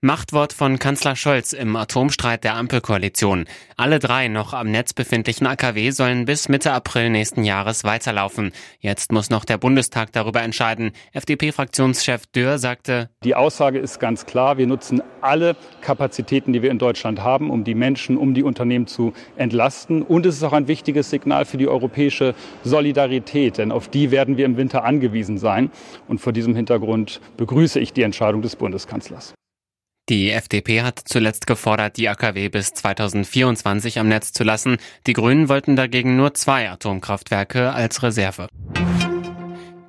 Machtwort von Kanzler Scholz im Atomstreit der Ampelkoalition. Alle drei noch am Netz befindlichen AKW sollen bis Mitte April nächsten Jahres weiterlaufen. Jetzt muss noch der Bundestag darüber entscheiden. FDP-Fraktionschef Dürr sagte, Die Aussage ist ganz klar. Wir nutzen alle Kapazitäten, die wir in Deutschland haben, um die Menschen, um die Unternehmen zu entlasten. Und es ist auch ein wichtiges Signal für die europäische Solidarität, denn auf die werden wir im Winter angewiesen sein. Und vor diesem Hintergrund begrüße ich die Entscheidung des Bundeskanzlers. Die FDP hat zuletzt gefordert, die AKW bis 2024 am Netz zu lassen. Die Grünen wollten dagegen nur zwei Atomkraftwerke als Reserve.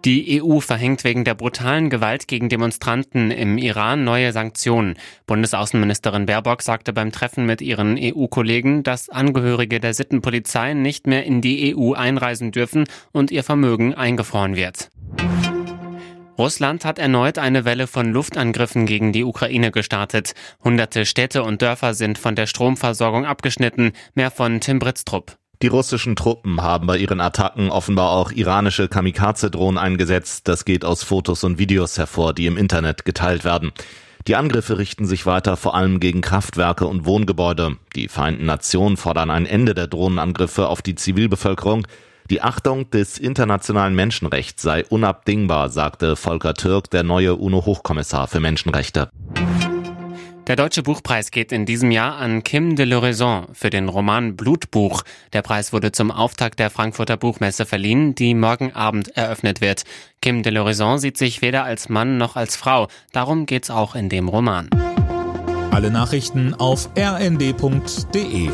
Die EU verhängt wegen der brutalen Gewalt gegen Demonstranten im Iran neue Sanktionen. Bundesaußenministerin Baerbock sagte beim Treffen mit ihren EU-Kollegen, dass Angehörige der Sittenpolizei nicht mehr in die EU einreisen dürfen und ihr Vermögen eingefroren wird. Russland hat erneut eine Welle von Luftangriffen gegen die Ukraine gestartet. Hunderte Städte und Dörfer sind von der Stromversorgung abgeschnitten. Mehr von Tim Britztrup. Die russischen Truppen haben bei ihren Attacken offenbar auch iranische Kamikaze-Drohnen eingesetzt. Das geht aus Fotos und Videos hervor, die im Internet geteilt werden. Die Angriffe richten sich weiter vor allem gegen Kraftwerke und Wohngebäude. Die Vereinten Nationen fordern ein Ende der Drohnenangriffe auf die Zivilbevölkerung. Die Achtung des internationalen Menschenrechts sei unabdingbar, sagte Volker Türk, der neue UNO-Hochkommissar für Menschenrechte. Der Deutsche Buchpreis geht in diesem Jahr an Kim de l'Horizon für den Roman Blutbuch. Der Preis wurde zum Auftakt der Frankfurter Buchmesse verliehen, die morgen Abend eröffnet wird. Kim de l'Horizon sieht sich weder als Mann noch als Frau. Darum geht's auch in dem Roman. Alle Nachrichten auf rnd.de